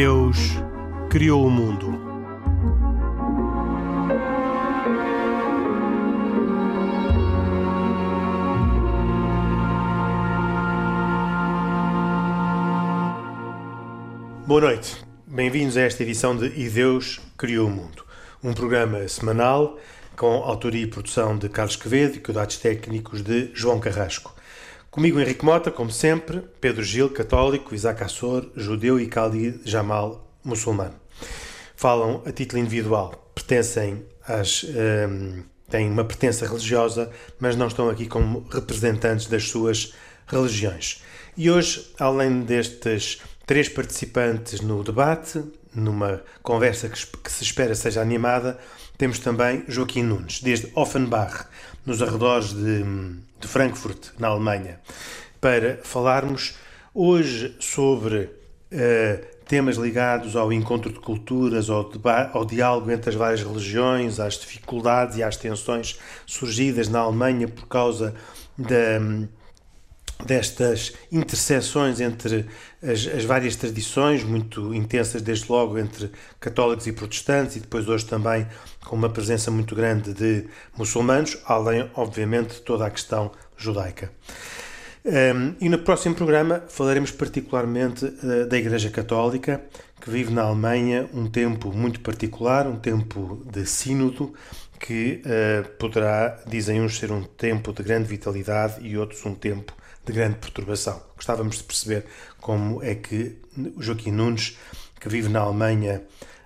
Deus criou o mundo. Boa noite. Bem-vindos a esta edição de E Deus Criou o Mundo, um programa semanal com autoria e produção de Carlos Quevedo e cuidados técnicos de João Carrasco. Comigo Henrique Mota, como sempre, Pedro Gil, católico, Isaac Assor, judeu e Khalid Jamal, muçulmano. Falam a título individual, pertencem às. Um, têm uma pertença religiosa, mas não estão aqui como representantes das suas religiões. E hoje, além destes três participantes no debate, numa conversa que, se espera seja animada, temos também Joaquim Nunes, desde Offenbach, nos arredores de, de Frankfurt, na Alemanha, para falarmos hoje sobre uh, temas ligados ao encontro de culturas, ao, ao, diálogo entre as várias religiões, às dificuldades e às tensões surgidas na Alemanha por causa da destas interseções entre as, as, várias tradições, muito intensas desde logo entre católicos e protestantes, e depois hoje também com uma presença muito grande de muçulmanos, além, obviamente, de toda a questão judaica. Um, e no próximo programa falaremos particularmente uh, da Igreja Católica, que vive na Alemanha um tempo muito particular, um tempo de sínodo, que uh, poderá, dizem uns, ser um tempo de grande vitalidade e outros um tempo de grande perturbação. Gostávamos de perceber como é que o Joaquim Nunes, que vive na Alemanha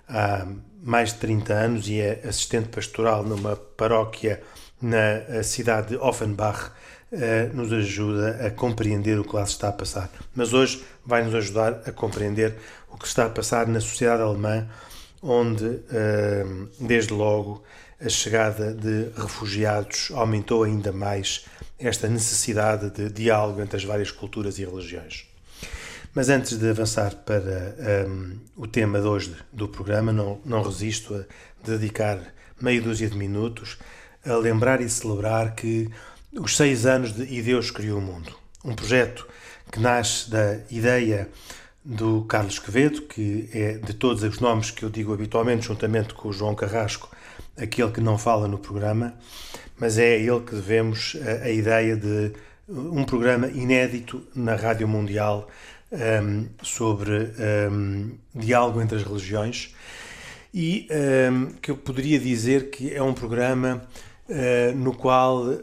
há mais de 30 anos e é assistente pastoral numa paróquia na cidade de Offenbach, eh, nos ajuda a compreender o que lá se está a passar. Mas hoje vai nos ajudar a compreender o que está a passar na sociedade alemã, onde, eh, desde logo, a chegada de refugiados aumentou ainda mais esta necessidade de diálogo entre as várias culturas e religiões. Mas antes de avançar para um, o tema de hoje do programa, não, não resisto a dedicar meia dúzia de minutos a lembrar e celebrar que os seis anos de E Deus Criou o Mundo, um projeto que nasce da ideia do Carlos Quevedo, que é de todos os nomes que eu digo habitualmente, juntamente com o João Carrasco, aquele que não fala no programa, mas é a ele que devemos a, a ideia de um programa inédito na Rádio Mundial um, sobre um, diálogo entre as religiões. E um, que eu poderia dizer que é um programa uh, no qual uh,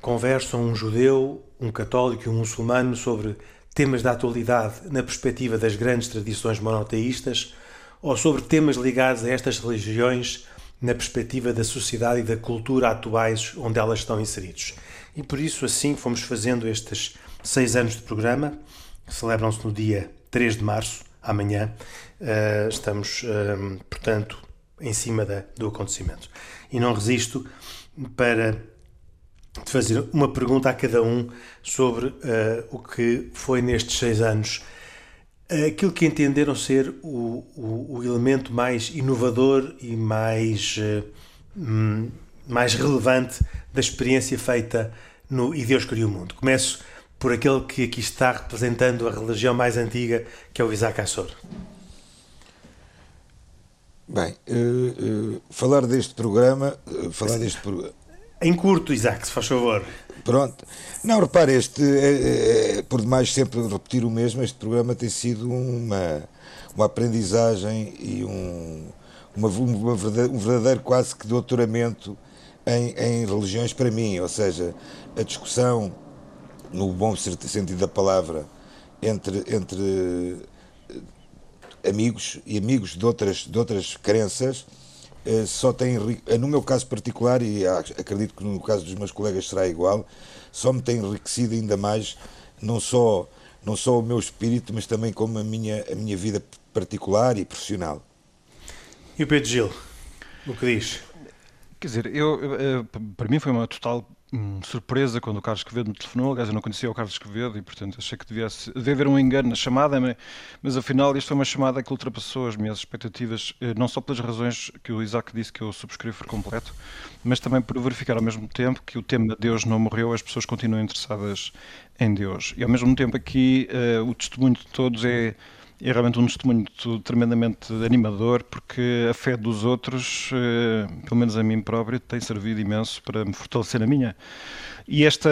conversam um judeu, um católico e um muçulmano sobre temas da atualidade na perspectiva das grandes tradições monoteístas ou sobre temas ligados a estas religiões na perspectiva da sociedade e da cultura atuais onde elas estão inseridos. E por isso, assim, fomos fazendo estes seis anos de programa, que celebram-se no dia 3 de março, amanhã. Uh, estamos, uh, portanto, em cima da, do acontecimento. E não resisto para fazer uma pergunta a cada um sobre uh, o que foi nestes seis anos aquilo que entenderam ser o, o, o elemento mais inovador e mais, uh, mais relevante da experiência feita no E Deus Criou o Mundo. Começo por aquele que aqui está representando a religião mais antiga, que é o Isaac Assor. Bem, uh, uh, falar deste programa, falar deste programa em curto, Isaac, se faz favor. Pronto. Não, repare, este, é, é, por demais sempre repetir o mesmo, este programa tem sido uma, uma aprendizagem e um, uma, uma verdadeiro, um verdadeiro quase que doutoramento em, em religiões para mim, ou seja, a discussão, no bom sentido da palavra, entre, entre amigos e amigos de outras, de outras crenças, eh, só tem, eh, no meu caso particular, e acredito que no caso dos meus colegas será igual, só me tem enriquecido ainda mais, não só, não só o meu espírito, mas também como a minha, a minha vida particular e profissional. E o Pedro Gil, o que diz? Quer dizer, eu, eh, para mim foi uma total hum, surpresa quando o Carlos Quevedo me telefonou. Aliás, eu não conhecia o Carlos Quevedo e, portanto, achei que devia, devia haver um engano na chamada, mas, mas afinal isto foi uma chamada que ultrapassou as minhas expectativas, eh, não só pelas razões que o Isaac disse que eu subscrevo por completo, mas também por verificar ao mesmo tempo que o tema Deus não morreu, as pessoas continuam interessadas em Deus. E ao mesmo tempo aqui uh, o testemunho de todos é é realmente um testemunho tremendamente animador, porque a fé dos outros, eh, pelo menos a mim próprio, tem servido imenso para me fortalecer a minha. E esta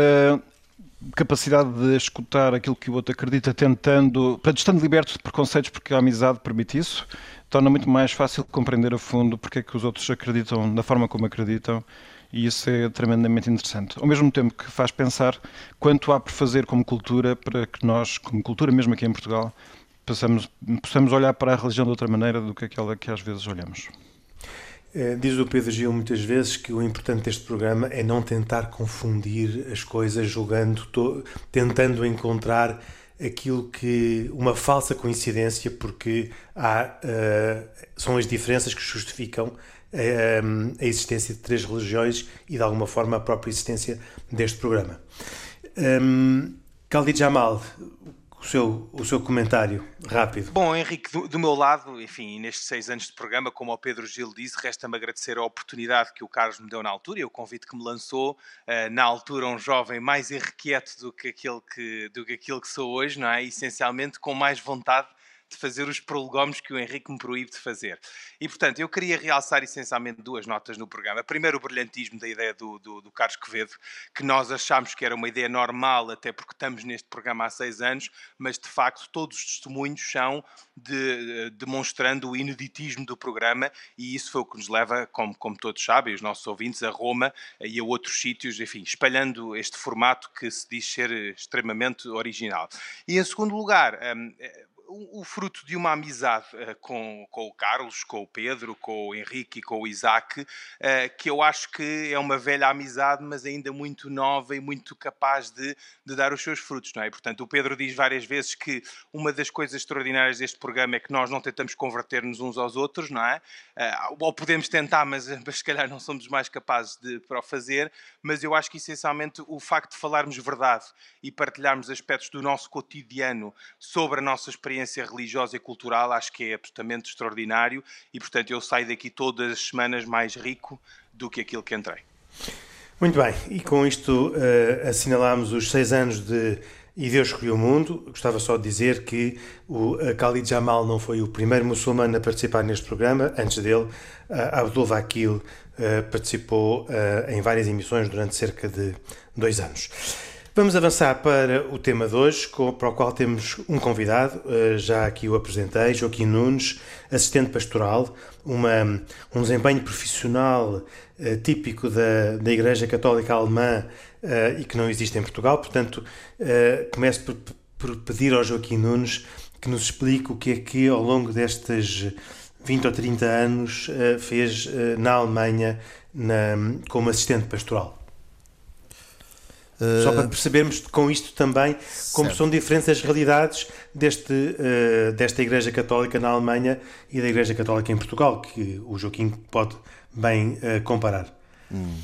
capacidade de escutar aquilo que o outro acredita, tentando, para estando liberto de preconceitos, porque a amizade permite isso, torna muito mais fácil compreender a fundo porque é que os outros acreditam da forma como acreditam e isso é tremendamente interessante. Ao mesmo tempo que faz pensar quanto há por fazer como cultura para que nós, como cultura mesmo aqui em Portugal, possamos, olhar para a religião de outra maneira do que aquela que às vezes olhamos. É, diz o Pedro Gil muitas vezes que o importante deste programa é não tentar confundir as coisas, julgando, tentando encontrar aquilo que uma falsa coincidência, porque há, uh, são as diferenças que justificam uh, a existência de três religiões e de alguma forma a própria existência deste programa. Um, Khalid Jamal, o seu, o seu comentário rápido. Bom, Henrique, do, do, meu lado, enfim, nestes seis anos de programa, como o Pedro Gil disse, resta-me agradecer a oportunidade que o Carlos me deu na altura e o convite que me lançou, uh, na altura um jovem mais irrequieto do que, aquele que, do que aquilo que sou hoje, não é? Essencialmente com mais vontade de fazer os prolegómenos que o Henrique me proíbe de fazer. E, portanto, eu queria realçar essencialmente duas notas no programa. Primeiro, o brilhantismo da ideia do, do, do Carlos Quevedo, que nós achámos que era uma ideia normal, até porque estamos neste programa há seis anos, mas, de facto, todos os testemunhos são de, demonstrando o ineditismo do programa e isso foi o que nos leva, como, como todos sabem, os nossos ouvintes, a Roma e a outros sítios, enfim, espalhando este formato que se diz ser extremamente original. E, em segundo lugar, hum, o, fruto de uma amizade uh, com, com o Carlos, com o Pedro, com o Henrique e com o Isaac, uh, que eu acho que é uma velha amizade, mas ainda muito nova e muito capaz de, de dar os seus frutos, não é? Portanto, o Pedro diz várias vezes que uma das coisas extraordinárias deste programa é que nós não tentamos converter-nos uns aos outros, não é? Uh, ou podemos tentar, mas, mas se calhar não somos mais capazes de para o fazer, mas eu acho que essencialmente o facto de falarmos verdade e partilharmos aspectos do nosso cotidiano sobre a nossa experiência experiência religiosa e cultural acho que é absolutamente extraordinário e, portanto, eu saio daqui todas as semanas mais rico do que aquilo que entrei. Muito bem, e com isto uh, assinalamos os seis anos de E Deus Escolheu o Mundo. Gostava só de dizer que o uh, Khalid Jamal não foi o primeiro muçulmano a participar neste programa. Antes dele, uh, Abdul Vakil uh, participou em várias emissões durante cerca de dois anos. Vamos avançar para o tema de hoje, para o qual temos um convidado, eh, já aqui o apresentei, Joaquim Nunes, assistente pastoral, uma, um desempenho profissional uh, típico da, da Igreja Católica Alemã uh, e que não existe em Portugal. Portanto, começo por, por, pedir ao Joaquim Nunes que nos explique o que é que, ao longo destes 20 ou 30 anos, fez na Alemanha na, como assistente pastoral. Só para percebermos com isto também como certo. são diferentes as realidades deste, uh, desta Igreja Católica na Alemanha e da Igreja Católica em Portugal, que o Joaquim pode bem uh, comparar. Hum.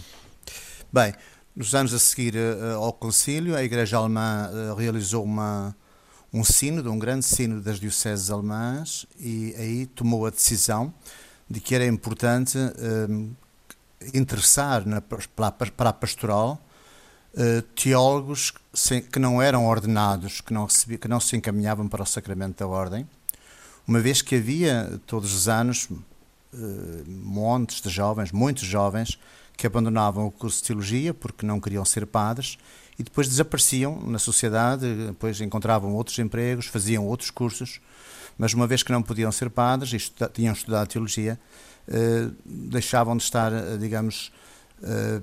Bem, nos anos a seguir ao concílio, a Igreja Alemã realizou uma, um sínodo, um grande sínodo das dioceses alemãs, e aí tomou a decisão de que era importante interessar na, para, para a pastoral eh, teólogos que não eram ordenados, que não, recebia, que não se encaminhavam para o sacramento da ordem, uma vez que havia todos os anos uh, montes de jovens, muitos jovens, que abandonavam o curso de teologia porque não queriam ser padres e depois desapareciam na sociedade, depois encontravam outros empregos, faziam outros cursos, mas uma vez que não podiam ser padres e tinham estudado teologia, uh, deixavam de estar, digamos, eh,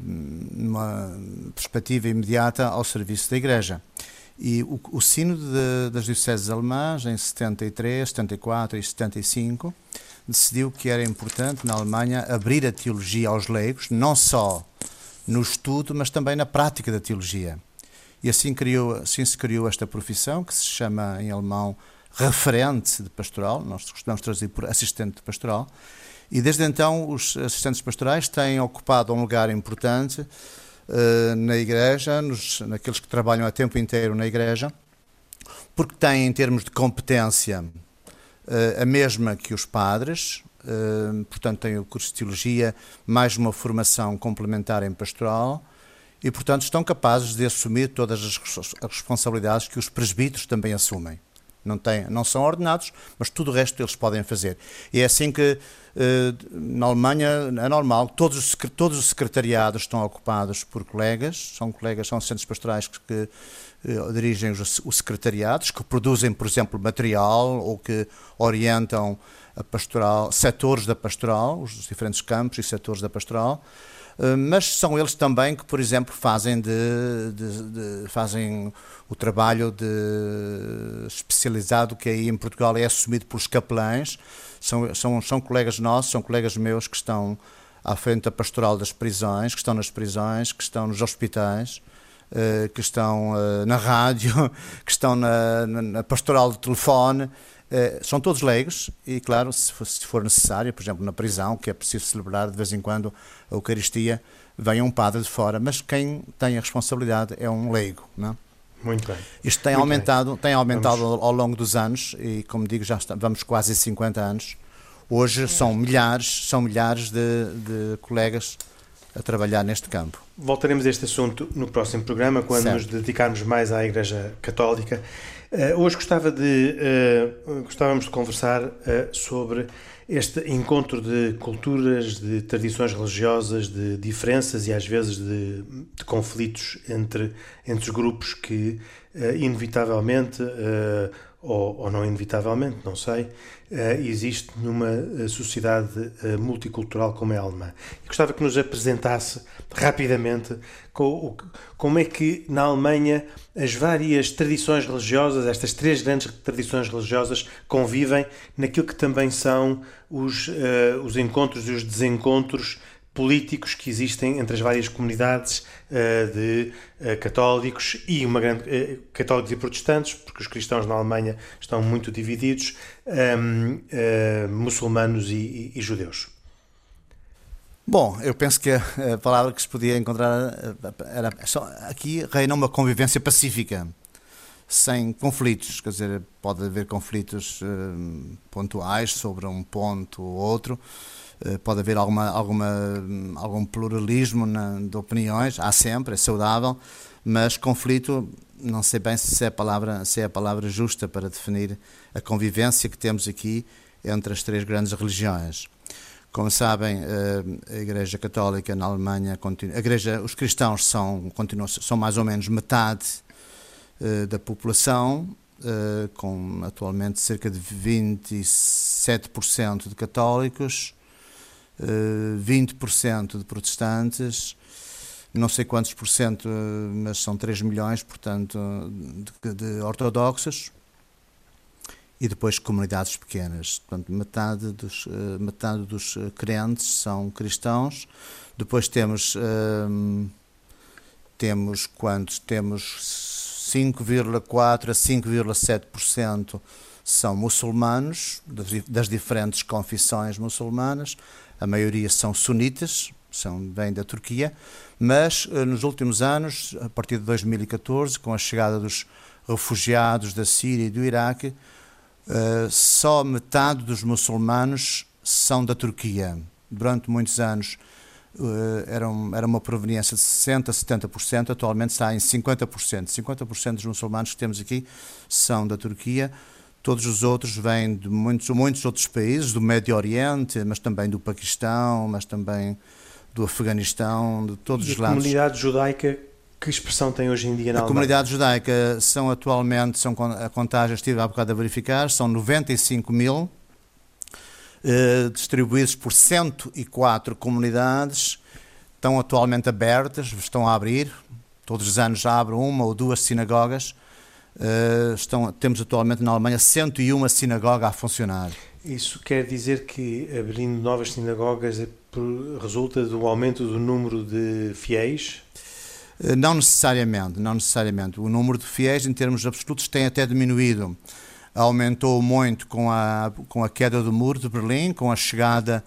numa perspectiva imediata ao serviço da Igreja. E o, o Sínodo de, das Dioceses Alemãs, em 73, 74 e 75, decidiu que era importante na Alemanha abrir a teologia aos leigos, não só no estudo, mas também na prática da teologia. E assim, criou, assim se criou esta profissão, que se chama em alemão referente de pastoral, nós costumamos traduzir por assistente de pastoral, e desde então os assistentes pastorais têm ocupado um lugar importante uh, na igreja, nos, naqueles que trabalham a tempo inteiro na igreja, porque têm em termos de competência uh, a mesma que os padres, uh, portanto têm o curso de teologia, mais uma formação complementar em pastoral, e portanto estão capazes de assumir todas as responsabilidades que os presbíteros também assumem. Não, têm, não são ordenados, mas tudo o resto eles podem fazer. E é assim que na Alemanha é normal, todos os, todos os secretariados estão ocupados por colegas, são colegas, são centros pastorais que, que dirigem os, os secretariados, que produzem, por exemplo, material ou que orientam a pastoral, setores da pastoral, os diferentes campos e setores da pastoral. Eh, mas são eles também que, por exemplo, fazem, de, de, de, fazem o trabalho de especializado que aí em Portugal é assumido pelos capelães. São, são, são colegas nossos, são colegas meus que estão à frente da pastoral das prisões, que estão nas prisões, que estão nos hospitais, eh, que estão eh, na rádio, que estão na, na pastoral de telefone. Eh, são todos leigos e, claro, se for, se for, necessário, por exemplo, na prisão, que é preciso celebrar de vez em quando a Eucaristia, vem um padre de fora, mas quem tem a responsabilidade é um leigo, não é? Muito bem. Isto tem Muito aumentado, bem. tem aumentado vamos... ao longo dos anos e, como digo, já está, vamos quase 50 anos. Hoje são milhares, são milhares de, de colegas a trabalhar neste campo. Voltaremos a este assunto no próximo programa, quando certo. nos dedicarmos mais à Igreja Católica. Uh, hoje gostava de, uh, gostávamos de conversar uh, sobre este encontro de culturas, de tradições religiosas, de diferenças e às vezes de, de conflitos entre, entre os grupos que, inevitavelmente, ou, ou, não inevitavelmente, não sei, existe numa sociedade multicultural como é a alemã. E gostava que nos apresentasse rapidamente como é que na Alemanha as várias tradições religiosas, estas três grandes tradições religiosas, convivem naquilo que também são os, os encontros e os desencontros políticos que existem entre as várias comunidades uh, de uh, católicos e uma grande uh, católicos e protestantes, porque os cristãos na Alemanha estão muito divididos, um, muçulmanos e, e, e judeus. Bom, eu penso que a palavra que se podia encontrar era só, aqui reina uma convivência pacífica, sem conflitos. Quer dizer, pode haver conflitos uh, pontuais sobre um ponto ou outro, pode haver alguma, alguma, algum pluralismo na, de opiniões, há sempre, é saudável, mas conflito, não sei bem se é a palavra, se é a palavra justa para definir a convivência que temos aqui entre as três grandes religiões. Como sabem, eh, a Igreja Católica na Alemanha, a Igreja, os cristãos são, continuam, são mais ou menos metade eh, da população, eh, com atualmente cerca de 27% de católicos, 20% de protestantes, não sei quantos por cento, mas são 3 milhões, portanto, de, de ortodoxos e depois comunidades pequenas. Portanto, metade dos, uh, metade dos eh, crentes são cristãos. Depois temos, uh, temos quantos? Temos 5,4% a 5,7% são muçulmanos, das diferentes confissões muçulmanas. A maioria são sunitas, são, vêm da Turquia, mas uh, nos últimos anos, a partir de 2014, com a chegada dos refugiados da Síria e do Iraque, Uh, só metade dos muçulmanos são da Turquia. Durante muitos anos uh, era, um, uma proveniência de 60% a 70%, atualmente está em 50%. 50% dos muçulmanos que temos aqui são da Turquia. Todos os outros vêm de muitos, muitos outros países, do Médio Oriente, mas também do Paquistão, mas também do Afeganistão, de todos e os lados. A comunidade judaica que expressão tem hoje em dia na A comunidade judaica são atualmente, são, a contagem estive há bocado a verificar, são 95 mil, eh, distribuídos por 104 comunidades, estão atualmente abertas, estão a abrir, todos os anos já abrem uma ou duas sinagogas, eh, estão, temos atualmente na Alemanha 101 sinagogas a funcionar. Isso quer dizer que abrindo novas sinagogas é resulta do aumento do número de fiéis? Eh, não necessariamente, não necessariamente. O número de fiéis, em termos absolutos, tem até diminuído. Aumentou muito com a, com a queda do muro de Berlim, com a chegada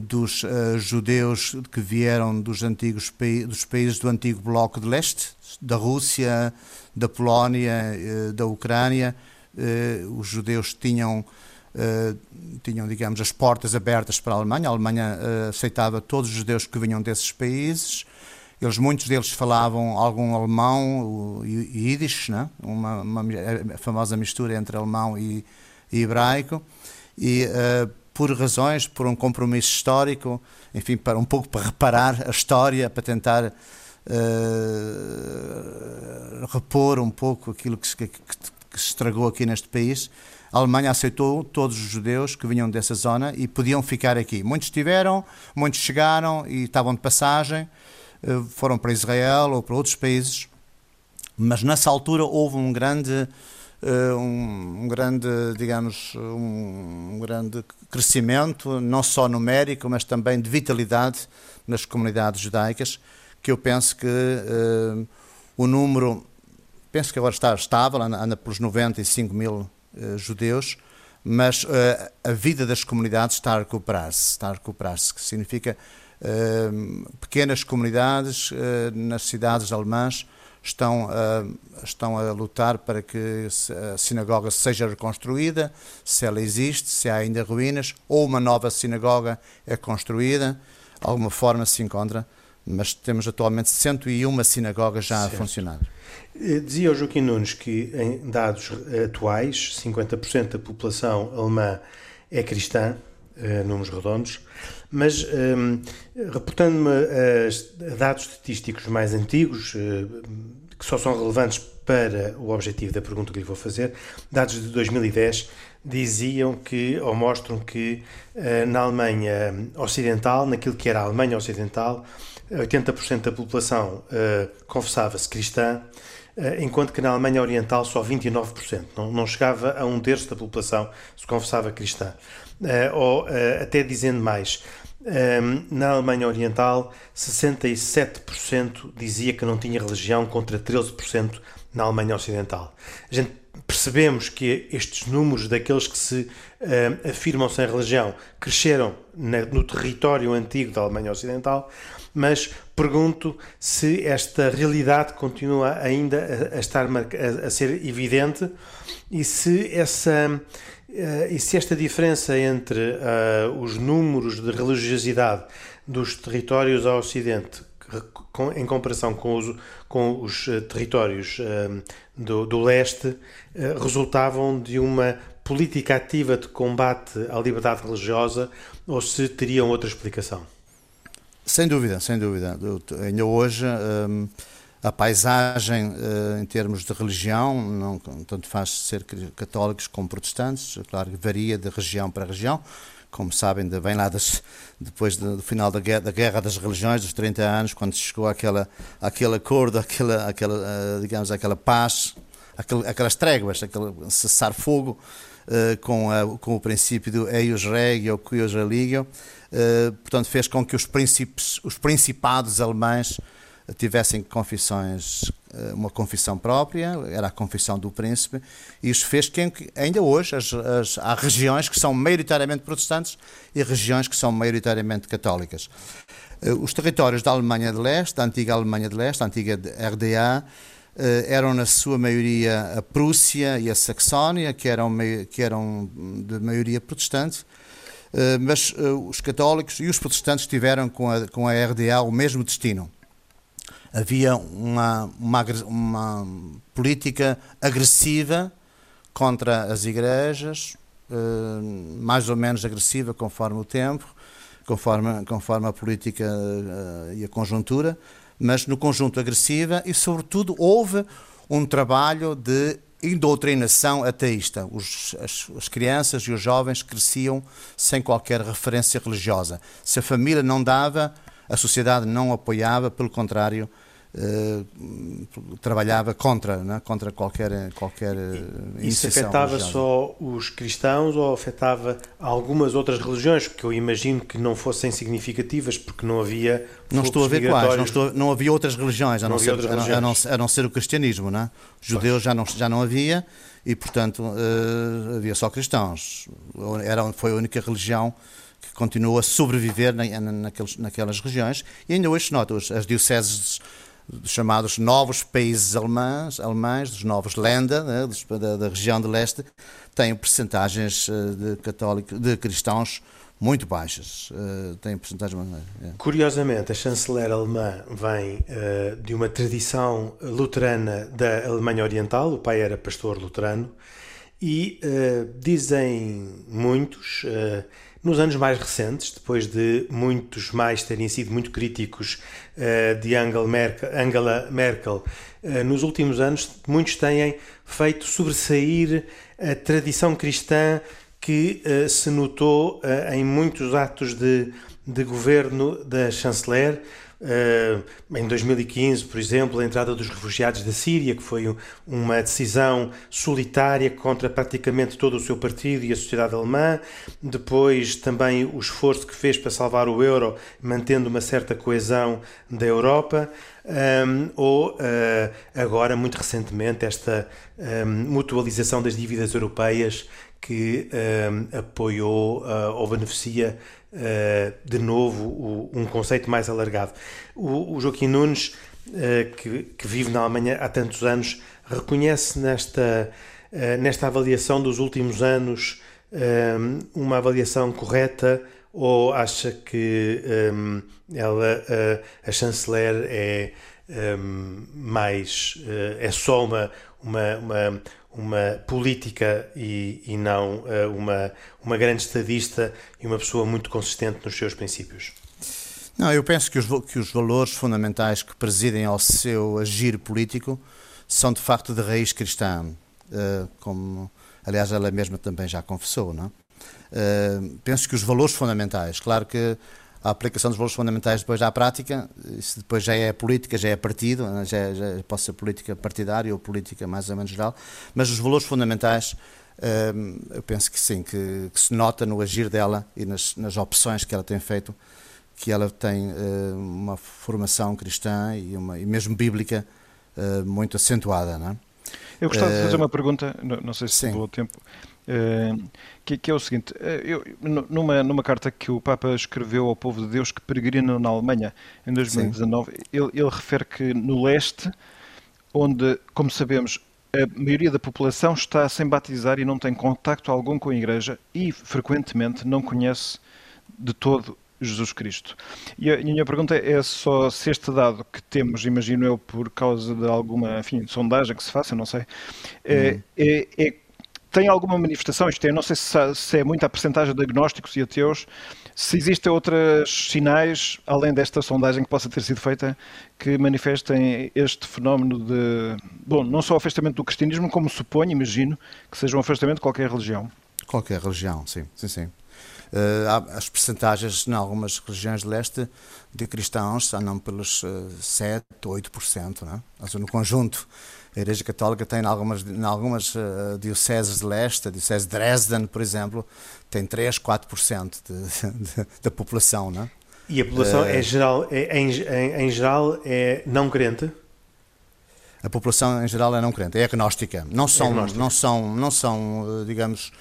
dos uh, judeus que vieram dos antigos dos países do antigo bloco de leste, da Rússia, da Polónia, uh, da Ucrânia. Uh, os judeus tinham tinham, digamos, as portas abertas para a Alemanha. A Alemanha aceitava todos os judeus que vinham desses países Eles, muitos deles falavam algum alemão e Yiddish, né? uma, uma famosa mistura entre alemão e, e hebraico. E por razões, por um compromisso histórico, enfim, para um pouco para reparar a história, para tentar uh, repor um pouco aquilo que se, que, que se estragou aqui neste país, a Alemanha aceitou todos os judeus que vinham dessa zona e podiam ficar aqui. Muitos tiveram, muitos chegaram e estavam de passagem, eh, foram para Israel ou para outros países, mas nessa altura houve um grande, eh, um, grande, digamos, um, grande crescimento, não só numérico, mas também de vitalidade nas comunidades judaicas, que eu penso que uh, o número, penso que agora está estável, anda, pelos 95 mil uh, judeus, mas uh, a vida das comunidades está a recuperar-se, está a recuperar-se, que significa pequenas comunidades nas cidades alemãs estão a, estão a lutar para que a sinagoga seja reconstruída, se ela existe, se há ainda ruínas, ou uma nova sinagoga é construída, alguma forma se encontra, mas temos atualmente 101 sinagogas já certo. a funcionar. Eh, dizia o Joaquim Nunes que, em dados atuais, 50% da população alemã é cristã, eh, números redondos, mas um, ehm, reportando-me a dados estatísticos mais antigos, uh, que só são relevantes para o objetivo da pergunta que lhe vou fazer, dados de 2010 diziam que, ou mostram que uh, na Alemanha Ocidental, naquilo que era a Alemanha Ocidental, 80% da população uh, confessava-se cristã, uh, enquanto que na Alemanha Oriental só 29%. Não, não chegava a um terço da população se confessava cristã. Uh, ou até dizendo mais, na Alemanha Oriental, 67% dizia que não tinha religião, contra 13% na Alemanha Ocidental. A gente percebemos que estes números daqueles que se uh, afirmam sem religião cresceram na, no território antigo da Alemanha Ocidental, mas pergunto se esta realidade continua ainda a, a estar a, a, ser evidente e se essa e se esta diferença entre uh, os números de religiosidade dos territórios ao Ocidente em comparação com os, com os eh, territórios do, do leste, resultavam de uma política ativa de combate à liberdade religiosa ou se teriam outra explicação? Sem dúvida, sem dúvida. Ainda hoje um, a paisagem uh, em termos de religião, não, tanto faz ser católicos como protestantes, é claro que varia de região para região. Como sabem, vem lá das, depois do final da guerra, da guerra, das Religiões, dos 30 anos, quando chegou aquela, aquele acordo, aquela, aquela, uh, digamos, aquela paz, aquele, aquelas tréguas, aquele cessar-fogo, uh, com, a, com o princípio do eius regio, cuius religio, uh, portanto fez com que os, os principados alemães tivessem confissões, eh, uma confissão própria, era a confissão do príncipe, e isso fez que ainda hoje as, as, há regiões que são maioritariamente protestantes e regiões que são maioritariamente católicas. Os territórios da Alemanha de Leste, da antiga Alemanha de Leste, a antiga RDA, eh, eram na sua maioria a Prússia e a Saxónia, que eram, que eram de maioria protestante, eh, mas eh, os católicos e os protestantes tiveram com a, com a RDA o mesmo destino. Havia uma, uma, uma política agressiva contra as igrejas, mais ou menos agressiva conforme o tempo, conforme, conforme a política e a conjuntura, mas no conjunto agressiva e, sobretudo, houve um trabalho de indoutrinação ateísta. Os, as, as, crianças e os jovens cresciam sem qualquer referência religiosa. Se a família não dava, a sociedade não apoiava, pelo contrário, eh, trabalhava contra, né? contra qualquer qualquer e, Isso afetava só os cristãos ou afetava algumas outras religiões que eu imagino que não fossem significativas porque não havia não estou a ver quais não, estou, não havia outras religiões a não, não, ser, religiões. A, não, a não, ser o cristianismo né? judeus já não já não havia e portanto uh, havia só cristãos era foi a única religião que continuou a sobreviver na, naqueles, naquelas regiões e ainda hoje se nota as dioceses dos chamados novos países alemães, alemães dos novos Länder, né, da, da, região de leste, têm percentagens de, católicos, de cristãos muito baixas. Uh, têm porcentagens muito é. Curiosamente, a chanceler alemã vem uh, de uma tradição luterana da Alemanha Oriental, o pai era pastor luterano, e uh, dizem muitos, nos anos mais recentes, depois de muitos mais terem sido muito críticos de Angela Merkel, Merkel nos últimos anos, muitos têm feito sobressair a tradição cristã que uh, se notou em muitos atos de, de governo da chanceler. Uh, em 2015, por exemplo, a entrada dos refugiados da Síria, que foi uma decisão solitária contra praticamente todo o seu partido e a sociedade alemã. Depois, também o esforço que fez para salvar o euro, mantendo uma certa coesão da Europa. Um, ou uh, agora, muito recentemente, esta um, mutualização das dívidas europeias que uh, apoiou uh, ou beneficia uh, de novo o, um conceito mais alargado. O, o Joaquim Nunes, que, que, vive na Alemanha há tantos anos, reconhece nesta, nesta avaliação dos últimos anos uma avaliação correta ou acha que um, ela, a chanceler é um, mais é só uma, uma, uma uma política e, e não uh, uma, uma grande estadista e uma pessoa muito consistente nos seus princípios? Não, eu penso que os, que os valores fundamentais que presidem ao seu agir político são de facto de raiz cristã, uh, como aliás ela mesma também já confessou, não? Uh, penso que os valores fundamentais, claro que a aplicação dos valores fundamentais depois à prática, isso depois já é política, já é partido, né, já, já pode ser política partidária ou política mais ou menos geral, mas os valores fundamentais hum, eu penso que sim, que, que, se nota no agir dela e nas, nas opções que ela tem feito, que ela tem hum, uma formação cristã e, uma, e mesmo bíblica hum, muito acentuada. Não é? Eu gostava de fazer uma pergunta, não sei se vou tempo. Uh, que, que, é o seguinte: eh, eu, numa, numa carta que o Papa escreveu ao povo de Deus que peregrina na Alemanha em 2019, ele, ele, refere que no leste, onde, como sabemos, a maioria da população está sem batizar e não tem contacto algum com a Igreja e frequentemente não conhece de todo Jesus Cristo. E a minha pergunta é só se este dado que temos, imagino eu, por causa de alguma enfim, sondagem que se faça, não sei, é, hum. é, é tem alguma manifestação, isto é, não sei se, se é muita a percentagem de agnósticos e ateus, se existem outros sinais, além desta sondagem que possa ter sido feita, que manifestem este fenómeno de, bom, não só o afastamento do cristianismo, como suponho, imagino, que seja um afastamento de qualquer religião. Qualquer religião, sim, sim, sim. Há as percentagens em algumas regiões de leste de cristãos andam pelos uh, 7, 8%, não é? no conjunto a Igreja Católica tem em algumas, em algumas uh, dioceses de leste, a diocese de Dresden, por exemplo, tem 3, 4% de, da população, não é? E a população uh, é geral, é, em, em, em, geral é não crente? A população em geral é não crente, é agnóstica. Não são, é agnóstica. não são, não são, eh, digamos,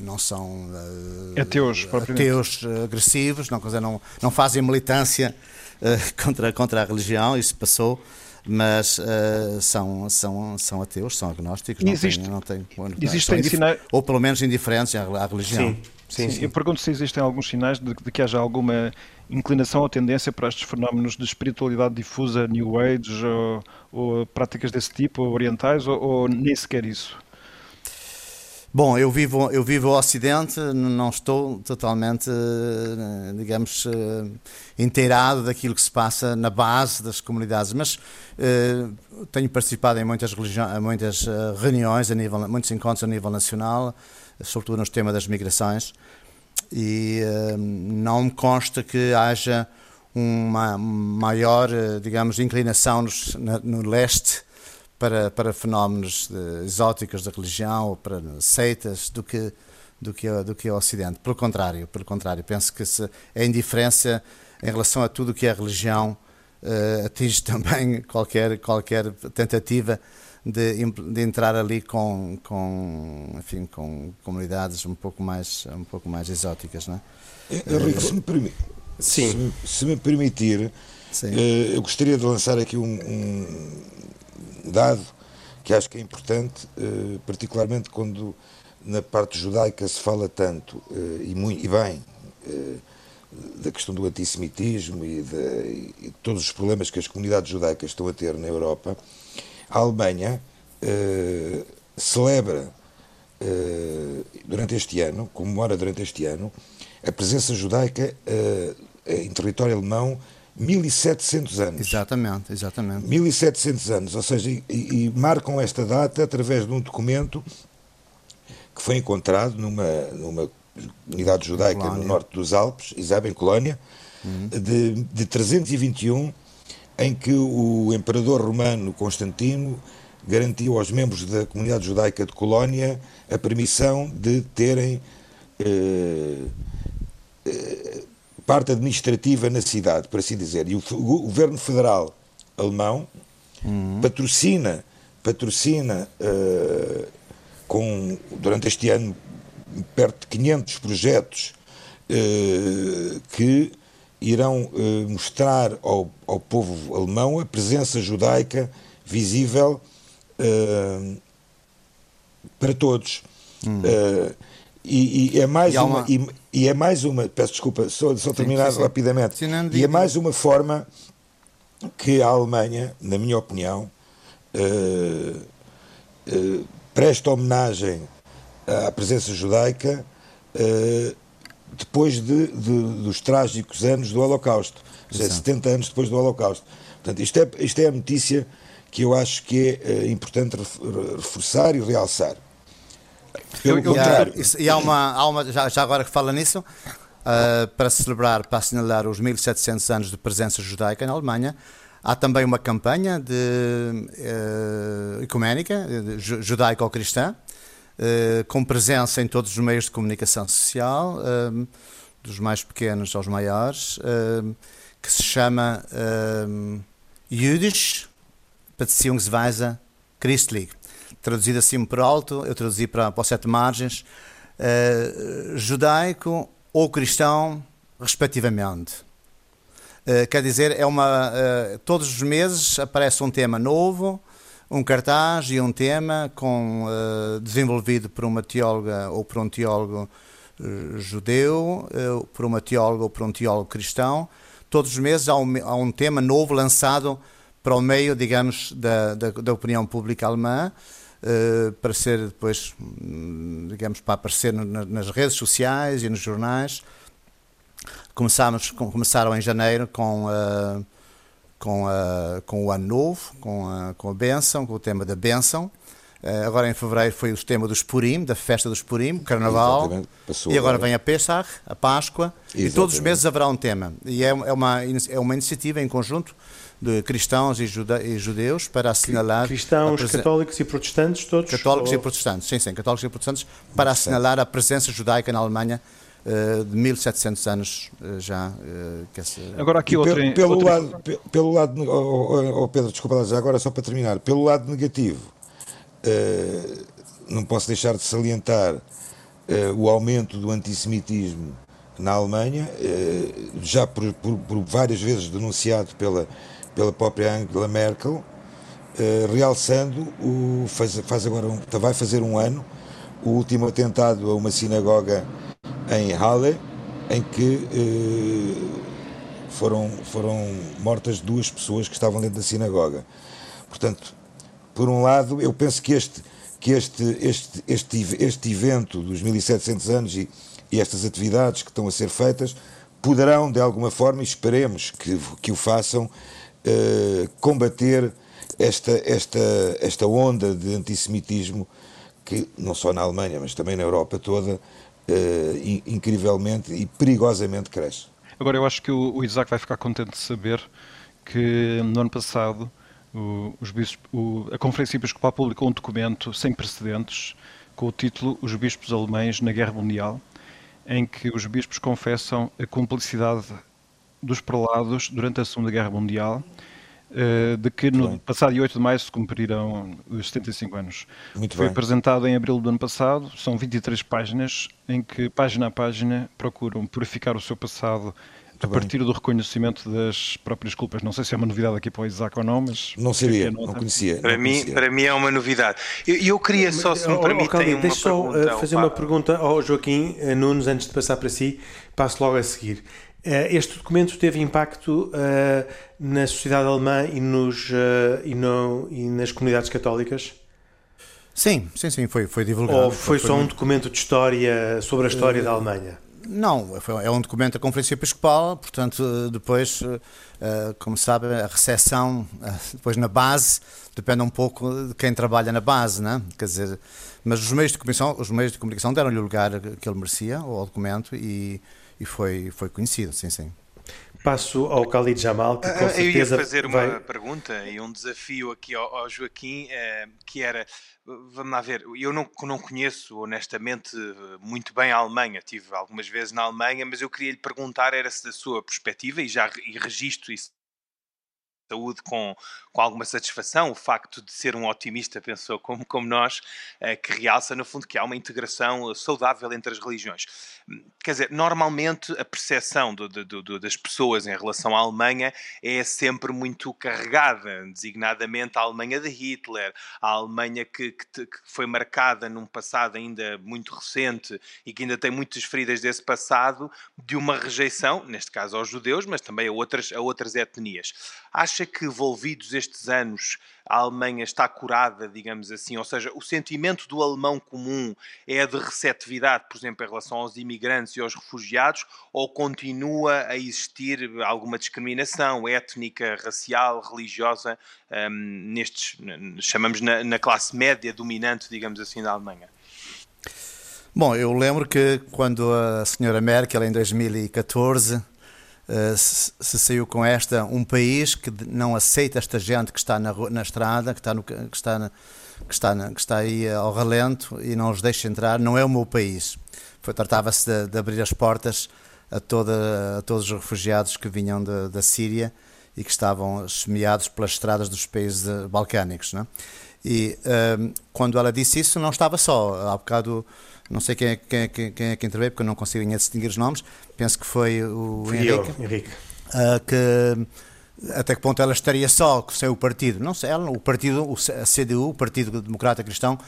não são uh, ateus, ateus agressivos, não, não, não fazem militância contra, contra a religião, isso passou mas uh, são, são, são ateus, são agnósticos, não existe, têm, não têm, existem sinais... ou pelo menos indiferentes à, à religião. Sim. Sim, sim. Eu pergunto se existem alguns sinais de, de, que haja alguma inclinação ou tendência para estes fenómenos de espiritualidade difusa, New Age, ou, ou práticas desse tipo, orientais, ou, ou nem sequer isso? Bom, eu vivo, eu vivo o Ocidente, não estou totalmente, eh, digamos, eh, inteirado daquilo que se passa na base das comunidades, mas uh, tenho participado em muitas, muitas reuniões, a nível, muitos encontros a nível nacional, sobretudo nos temas das migrações, e não me consta que haja uma maior, digamos, inclinação nos, na, no leste para, para fenómenos de, exóticos da religião ou para seitas do que do que do que o Ocidente. Pelo contrário, pelo contrário, penso que se, a indiferença em relação a tudo o que é religião uh, atinge também qualquer qualquer tentativa de, de entrar ali com, com, enfim, com comunidades um pouco mais um pouco mais exóticas, não é? Henrique, se me permite, Sim. Se, se me permitir, eu gostaria de lançar aqui um, um dado que acho que é importante, particularmente quando na parte judaica se fala tanto, e, muito, e bem, da questão do antissemitismo e de, e de, todos os problemas que as comunidades judaicas estão a ter na Europa, a Alemanha eh, celebra eh, durante este ano, comemora durante este ano, a presença judaica eh, em território alemão 1700 anos. Exatamente, exatamente. 1700 anos, ou seja, e, e marcam esta data através de um documento que foi encontrado numa, numa unidade judaica no norte dos Alpes, Isabel, em Colónia, uhum. de, de 321, em que o imperador romano Constantino garantiu aos membros da comunidade judaica de Colónia a permissão de terem eh, eh, parte administrativa na cidade, por assim dizer. E o, o governo federal alemão uhum. patrocina, patrocina eh, com, durante este ano perto de 500 projetos eh, que irão eh, mostrar ao, ao povo alemão a presença judaica visível para todos. Hum. E, e, é mais e uma, uma... E, e, é mais uma peço desculpa só, só terminar sim, sim, rapidamente. Sim, e é mais uma forma que a Alemanha na minha opinião uh, uh, presta homenagem à presença judaica uh, depois de, de, dos trágicos anos do Holocausto, ou seja, 70 anos depois do Holocausto. Portanto, isto é, isto é a notícia que eu acho que é importante reforçar e realçar. Pelo eu, contrário. E há uma, há uma já, já, agora que fala nisso, uh, para celebrar, para assinalar os 1700 anos de presença judaica na Alemanha, há também uma campanha de uh, ecuménica, judaico-cristã, eh, com presença em todos os meios de comunicação social, uh, dos mais pequenos aos maiores, uh, que se chama uh, Jüdisch Beziehungsweise Christlich. Traduzido assim por alto, eu traduzi para, para sete margens, judaico ou cristão, respectivamente. quer dizer, é uma, todos os meses aparece um tema novo, um cartaz e um tema com, uh, desenvolvido por uma teóloga ou por um teólogo uh, judeu, uh, por uma teóloga ou por um teólogo cristão. Todos os meses há um, há um tema novo lançado para o meio, digamos, da, da, da opinião pública alemã, para ser depois, hum, digamos, para aparecer nas redes sociais e nos jornais. Começámos, começaram em janeiro com com, a, com o Ano Novo, com a, com a bênção, com o tema da bênção. Uh, agora em fevereiro foi o tema dos Purim, da festa dos Purim, Carnaval. E agora vem a Pesach, a Páscoa. Exatamente. E todos os meses haverá um tema. E é, é, uma, é uma iniciativa em conjunto de cristãos e, jude, e judeus para assinalar. Cristãos, católicos e protestantes, todos? Católicos ou... e protestantes, sim, sim, católicos e protestantes, para assinalar a presença judaica na Alemanha uh, de 1700 anos uh, já. Uh, agora aqui outra, pelo, pelo outra... lado, pelo lado oh, oh, Pedro, desculpa já agora só para terminar, pelo lado negativo, não posso deixar de salientar o aumento do antissemitismo na Alemanha, já por, por, por, várias vezes denunciado pela, pela própria Angela Merkel, realçando o faz, faz agora um, vai fazer um ano o último atentado a uma sinagoga em Halle, em que eh, foram, foram mortas duas pessoas que estavam dentro da sinagoga. Portanto, por um lado, eu penso que este, que este, este, este, este evento dos 1700 anos e, e estas atividades que estão a ser feitas poderão, de alguma forma, e esperemos que, que o façam, eh, combater esta, esta, esta onda de antissemitismo que, não só na Alemanha, mas também na Europa toda, uh, incrivelmente e perigosamente cresce. Agora, eu acho que o, o, Isaac vai ficar contente de saber que no ano passado o, os bispos, o, a Conferência Episcopal publicou um documento sem precedentes com o título Os Bispos Alemães na Guerra Mundial, em que os bispos confessam a cumplicidade dos prelados durante a Segunda Guerra Mundial eh, de que no passado dia 8 de maio se cumprirão os 75 anos. Muito Foi bem. apresentado em abril do ano passado, são 23 páginas em que, página a página, procuram purificar o seu passado a partir do reconhecimento das próprias culpas. Não sei se é uma novidade aqui para o Isaac ou não, mas. Não sabia, não conhecia. Para, não mim, conhecia. para mim é uma novidade. Eu, eu queria só, se me permitem, uma Deixa só pergunta. uh, fazer uma pergunta ao Joaquim uh, Nunes antes de passar para si. Passo logo a seguir. Uh, este documento teve impacto uh, na sociedade alemã e, nos, uh, e, no, e nas comunidades católicas? Sim, sim, sim, foi, foi divulgado. Ou foi, só um documento de história sobre a história da Alemanha? Não, foi- é um documento da Conferência Episcopal, portanto, eh, depois, eh, eh, como sabe, a recepção eh, depois na base depende um pouco de quem trabalha na base, né? Quer dizer, mas os meios de comunicação, os meios de comunicação deram-lhe o lugar que ele merecia ao documento e, e foi, foi conhecido, sim, sim. Passo ao Khalid Jamal, que com Ah, Eu ia certeza fazer uma vai... pergunta e um desafio aqui ao, ao Joaquim, eh, que era, vamos lá ver, eu não, não conheço honestamente muito bem a Alemanha, tive algumas vezes na Alemanha, mas eu queria lhe perguntar, era se da sua perspectiva, e já e registro isso saúde com, com alguma satisfação, o facto de ser um otimista, pensou como, como nós, eh, que realça no fundo que há uma integração eh, saudável entre as religiões. Hum, Quer dizer, normalmente a percepção do- do- do- das pessoas em relação à Alemanha é sempre muito carregada, designadamente a Alemanha de Hitler, a Alemanha que, que que foi marcada num passado ainda muito recente e que ainda tem muitas feridas desse passado, de uma rejeição, neste caso aos judeus, mas também a outras, a outras etnias. Acha que, envolvidos estes anos, a Alemanha está curada, digamos assim? Ou seja, o sentimento do alemão comum é de receptividade, por exemplo, em relação aos imigrantes e aos refugiados, ou continua a existir alguma discriminação étnica, racial, religiosa, hum, nestes, chamamos na, na classe média dominante, digamos assim, da Alemanha? Bom, eu lembro que quando a senhora Merkel, em 2014, eh, se, se saiu com esta, um país que de- não aceita esta gente que está na, na estrada, que está, no, que, está na- que, está na- que está aí ao relento e não os deixa entrar, não é o meu país. Tratava-se de, de abrir as portas a, toda, a todos os refugiados que vinham da- da Síria e que estavam semeados pelas estradas dos países eh, balcânicos. Não é? E ehm, quando ela disse isso, não estava só. Há bocado, não sei quem é, quem é, quem é que interveio, porque eu não consigo ainda distinguir os nomes. Penso que foi o Fui eu, Henrique. Henrique. ah, que até que ponto ela estaria só sem o partido. Não sei, ela, o partido, a CDU, o Partido Democrata Cristão,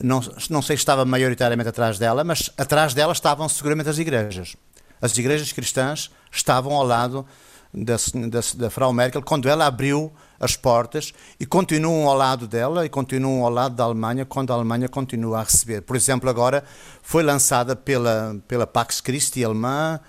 não, não sei se estava maioritariamente atrás dela, mas atrás dela estavam seguramente as igrejas. As igrejas cristãs estavam ao lado da, da, da Frau Merkel quando ela abriu as portas e continuam ao lado dela e continuam ao lado da Alemanha quando a Alemanha continua a receber. Por exemplo, agora foi lançada pela, pela Pax Christi alemã,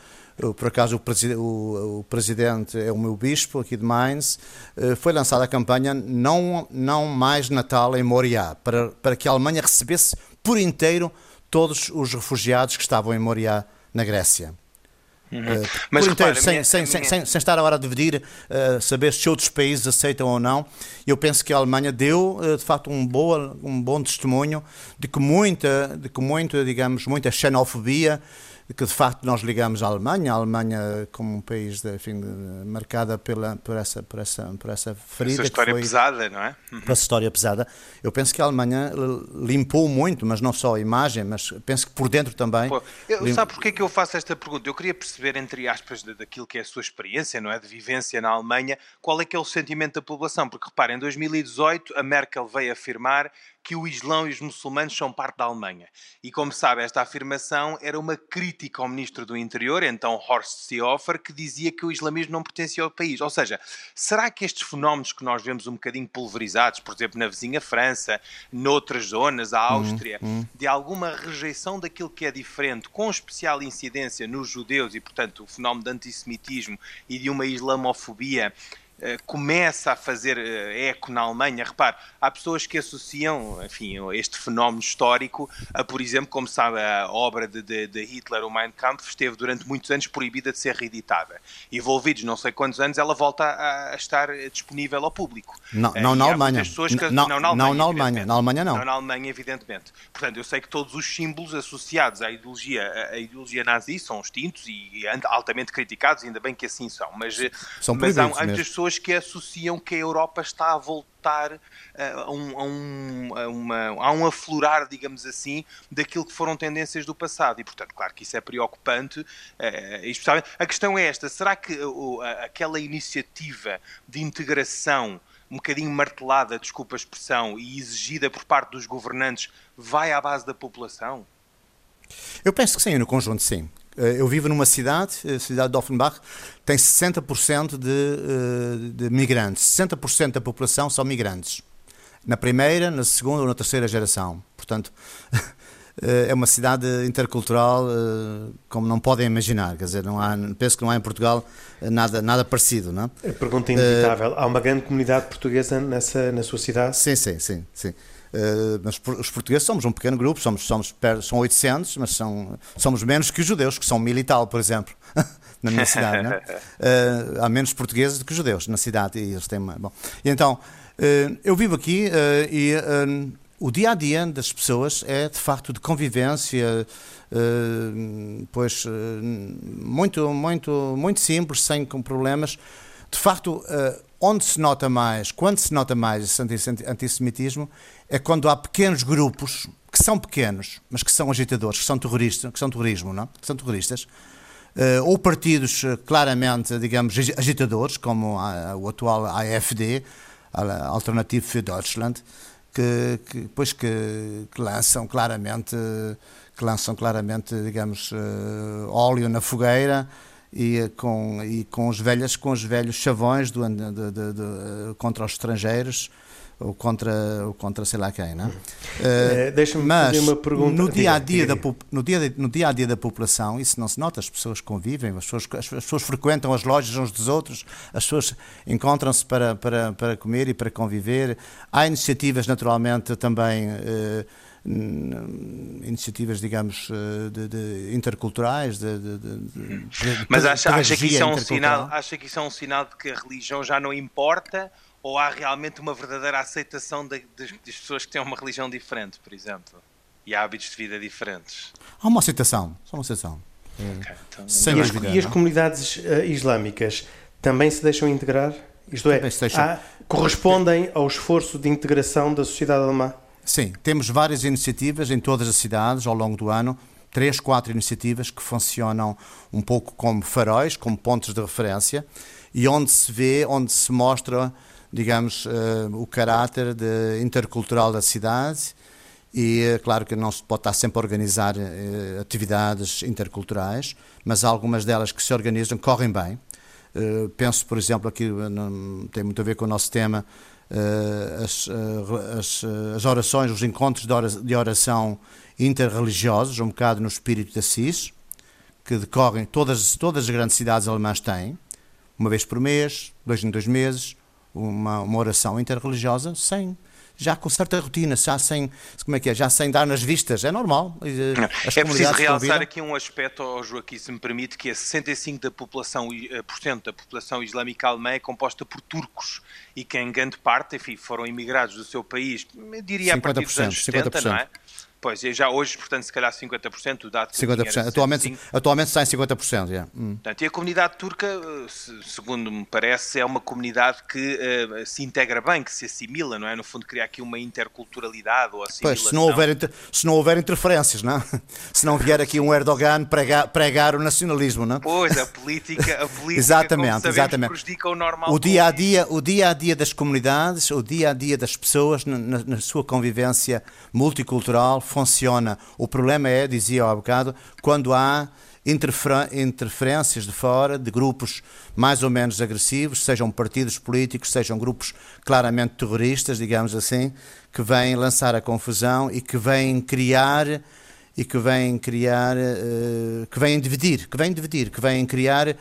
por acaso o, o- o presidente é o meu bispo aqui de Mainz, eh, foi lançada a campanha não, não mais Natal em Moriá, para, para que a Alemanha recebesse por inteiro todos os refugiados que estavam em Moriá, na Grécia. Eh, Mas por inteiro, repara, a sem, minha- sem, a sem, minha- sem, sem estar agora a dividir, eh, saber se outros países aceitam ou não. Eu penso que a Alemanha deu, eh, de facto, um, boa, um bom testemunho de que muita, de que muita, digamos, muita xenofobia, que de facto nós ligamos à Alemanha, a Alemanha como um país de, enfim, marcada pela, por, essa, por, essa, por essa ferida. Essa história foi- pesada, não é? por essa história pesada. Eu penso que a Alemanha limpou muito, mas não só a imagem, mas penso que por dentro também. Pô, eu, lim- sabe porquê que eu faço esta pergunta? Eu queria perceber, entre aspas, da- daquilo que é a sua experiência, não é? De vivência na Alemanha, qual é que é o sentimento da população? Porque reparem, em 2018 a Merkel veio afirmar que o Islão e os muçulmanos são parte da Alemanha. E como sabe, esta afirmação era uma crítica ao ministro do Interior, então Horst Seehofer, que dizia que o islamismo não pertencia ao país. Ou seja, será que estes fenómenos que nós vemos um bocadinho pulverizados, por exemplo, na vizinha França, noutras zonas, a Áustria, de alguma rejeição daquilo que é diferente, com especial incidência nos judeus e, portanto, o fenómeno de antissemitismo e de uma islamofobia começa a fazer eh, eco na Alemanha. Repare, há pessoas que associam, enfim, este fenómeno histórico a, por exemplo, como sabe, a obra de, de- de Hitler, o Mein Kampf, esteve durante muitos anos proibida de ser reeditada. Envolvidos não sei quantos anos, ela volta a, a estar eh, disponível ao público. Não, Eh, não na Alemanha. que- Não- não, não na Alemanha. Na Alemanha não. Não na Alemanha, evidentemente. Portanto, eu sei que todos os símbolos associados à ideologia, à ideologia nazi são extintos e altamente criticados, ainda bem que assim são. Mas, eh, São mas há, há muitas pessoas pessoas que associam que a Europa está a voltar a um, a um, a uma, a um aflorar, digamos assim, daquilo que foram tendências do passado. E, portanto, claro que isso é preocupante. especialmente. A questão é esta: será que aquela iniciativa de integração um bocadinho martelada, desculpa a expressão, e exigida por parte dos governantes, vai à base da população? Eu penso que sim, no conjunto sim. Eh, eu vivo numa cidade, a cidade de Offenbach, tem 60% de, eh, de migrantes. 60% da população são migrantes. Na primeira, na segunda ou na terceira geração. Portanto, eh, é uma cidade intercultural como não podem imaginar. Quer dizer, não há, penso que não há em Portugal nada, nada parecido. Não? É? A pergunta inevitável. Há uma grande comunidade portuguesa nessa, na sua cidade? Sim, sim, sim. sim. Uh, mas os portugueses somos um pequeno grupo, somos, somos são 800, mas são, somos menos que os judeus, que são mil e tal, por exemplo, na minha cidade. uh, há menos portugueses do que judeus na cidade. E eles têm bom. E então, uh, eu vivo aqui e o dia a dia das pessoas é de facto de convivência, pois muito, muito, muito simples, sem problemas. De facto, onde se nota mais, quando se nota mais esse antissemitismo, é quando há pequenos grupos que são pequenos, mas que são agitadores, que são terroristas, que são terrorismo, não? Que são terroristas, uh, ou partidos eh, claramente, digamos, agitadores, como a, o atual AFD, Alternative für Deutschland, que, que depois que, que, lançam claramente, que lançam claramente, digamos, uh, óleo na fogueira e com, e com os velhos com os velhos chavões do, de, de, de, contra os estrangeiros ou contra, ou contra sei lá quem, não é? Uh, Deixa-me fazer uma pergunta. No dia, a dia da, no, dia, no dia a dia da população, isso não se nota, as pessoas convivem, as pessoas, as pessoas frequentam as lojas uns dos outros, as pessoas encontram-se para, para, para comer e para conviver. Há iniciativas, naturalmente, também. Uh, iniciativas, digamos, eh, de, de interculturais, de, de, mas acha, acha que isso é um sinal, acha que isso é um sinal de que a religião já não importa ou há realmente uma verdadeira aceitação das pessoas que têm uma religião diferente, por exemplo, e hábitos de vida diferentes? Há uma aceitação, só uma aceitação. Okay, então... e, as, e as comunidades uh, islâmicas também se deixam integrar? Isto é, há, correspondem ao esforço de integração da sociedade alemã? Sim, temos várias iniciativas em todas as cidades ao longo do ano, três, quatro iniciativas que funcionam um pouco como faróis, como pontos de referência, e onde se vê, onde se mostra, digamos, uh, o caráter de, intercultural da cidade. E é claro que não se pode estar sempre a organizar uh, atividades interculturais, mas algumas delas que se organizam correm bem. Uh, penso, por exemplo, aqui tem muito a ver com o nosso tema, as, eh, as, eh, as, orações, os encontros de oração interreligiosos, um bocado no espírito de Assis, que decorrem, todas, todas as grandes cidades alemãs têm, uma vez por mês, dois em dois meses, uma, uma oração interreligiosa sem já com certa rotina, já sem, como é que é, já sem dar nas vistas, é normal. As é preciso realçar convidam. aqui um aspecto, oh, Joaquim, se me permite, que é 65% da população, por cento da população islâmica alemã é composta por turcos e que em grande parte, enfim, foram imigrados do seu país, diria a partir dos anos 70, 50%. não é? Pois, e já hoje, portanto, se calhar 50%, o dado que 50%. Atualmente, atualmente está em 50%. Yeah. Hum. Portanto, e a comunidade turca, segundo me parece, é uma comunidade que uh, se integra bem, que se assimila, não é? No fundo, cria aqui uma interculturalidade ou assimilação. Pois, se não houver, se não houver interferências, não? se não vier aqui um Erdogan pregar, pregar o nacionalismo, não? Pois, a política, a política exatamente, sabemos, exatamente. prejudica o normal. O dia, a dia, o dia a dia das comunidades, o dia a dia das pessoas na, na, na sua convivência multicultural funciona. O problema é, dizia há bocado, quando há interferências de fora, de grupos mais ou menos agressivos, sejam partidos políticos, sejam grupos claramente terroristas, digamos assim, que vêm lançar a confusão e que vêm criar e que vêm criar, uh, que vêm dividir, que vêm dividir, que vêm criar uh,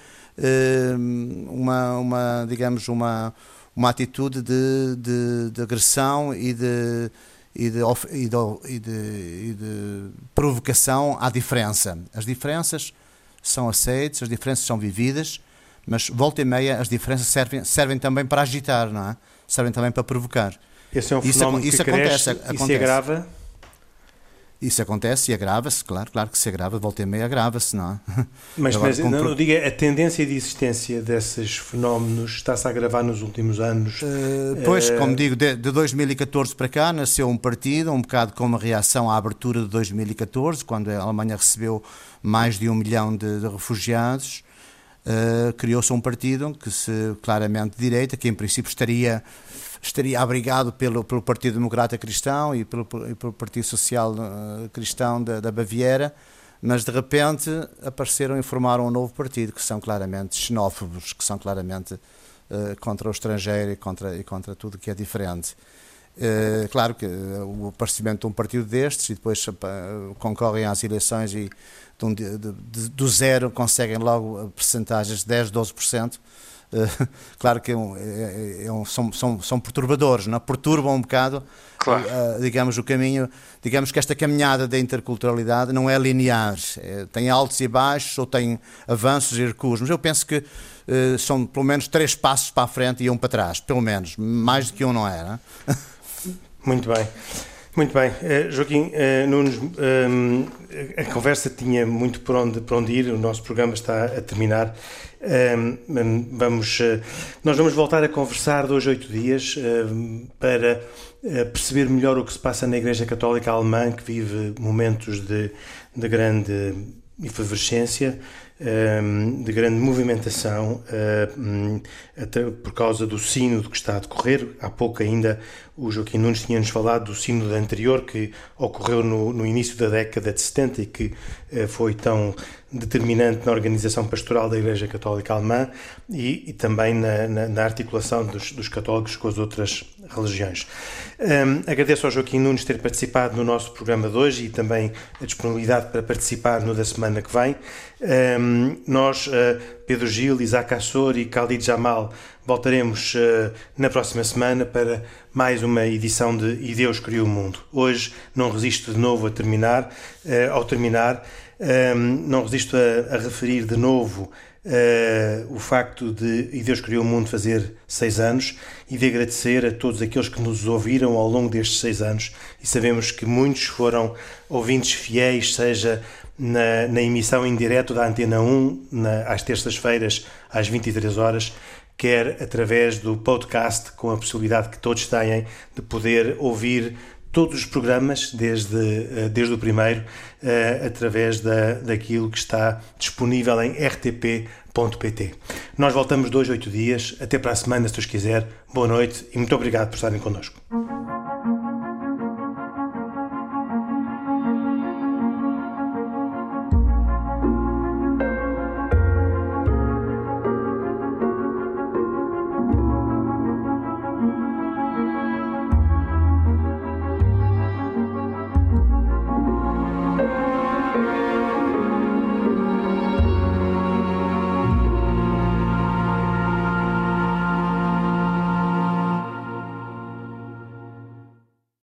uma, uma, digamos, uma, uma atitude de, de, de agressão e de e de, e de, e de, e de provocação à diferença. As diferenças são aceitas, as diferenças são vividas, mas volta e meia as diferenças servem, servem também para agitar, não é? Servem também para provocar. Esse é um fenómeno isso, que isso cresce acontece, acontece. e se agrava? Isso acontece e agrava-se, claro, claro que se agrava, volta e meia agrava-se, não é? Mas, Agora, mas não, não diga, a tendência de existência desses fenómenos está-se a agravar nos últimos anos? Uh, pois, uh... como digo, de, de, 2014 para cá nasceu um partido, um bocado como reação à abertura de 2014, quando a Alemanha recebeu mais de um milhão de, de refugiados, uh, criou-se um partido que se claramente de direita, que em princípio estaria estaria abrigado pelo, pelo Partido Democrata Cristão e pelo, e pelo Partido Social uh, Cristão da, da, Baviera, mas de repente apareceram e formaram um novo partido que são claramente xenófobos, que são claramente uh, contra o estrangeiro e contra, e contra tudo que é diferente. Uh, claro que o aparecimento de um partido destes e depois concorrem às eleições e de, de, de, do zero conseguem logo percentagens de 10, 12%, Uh, claro que é um, é, é um, são, são, são perturbadores, não? É? perturbam um bocado, claro. uh, digamos, o caminho. Digamos que esta caminhada da interculturalidade não é linear, é, tem altos e baixos ou tem avanços e recuos, mas eu penso que uh, são pelo menos três passos para a frente e um para trás, pelo menos, mais do que um não é. Não Muito bem. Muito bem, uh, Joaquim uh, Nunes, um, a conversa tinha muito por onde, por onde ir, o nosso programa está a terminar. Um, vamos, uh, nós vamos voltar a conversar dois, oito dias para perceber melhor o que se passa na Igreja Católica Alemã, que vive momentos de, de grande efervescência. Ehm, de grande movimentação ehm, por causa do sínodo que está a decorrer. Há pouco ainda o Joaquim Nunes tinha-nos falado do sínodo anterior que ocorreu no, no início da década de 70 e que eh, foi tão determinante na organização pastoral da Igreja Católica Alemã e, e também na, na, na articulação dos, dos, católicos com as outras religiões. Um, agradeço ao Joaquim Nunes ter participado no nosso programa de hoje e também a disponibilidade para participar no da semana que vem. Um, nós, uh, Pedro Gil, Isaac Assor e Khalid Jamal, voltaremos uh, na próxima semana para mais uma edição de E Deus Criou o Mundo. Hoje não resisto de novo a terminar, uh, ao terminar, um, não resisto a, a, referir de novo uh, o facto de E Deus Criou o Mundo fazer seis anos e de agradecer a todos aqueles que nos ouviram ao longo destes seis anos e sabemos que muitos foram ouvintes fiéis, seja na, na emissão em direto da Antena 1, na, às terças-feiras, às 23 horas, quer através do podcast, com a possibilidade que todos têm de poder ouvir todos os programas, desde, eh, desde o primeiro, uh, através da, daquilo que está disponível em rtp.pt. Nós voltamos dois, oito dias. Até para a semana, se Deus quiser. Boa noite e muito obrigado por estarem connosco.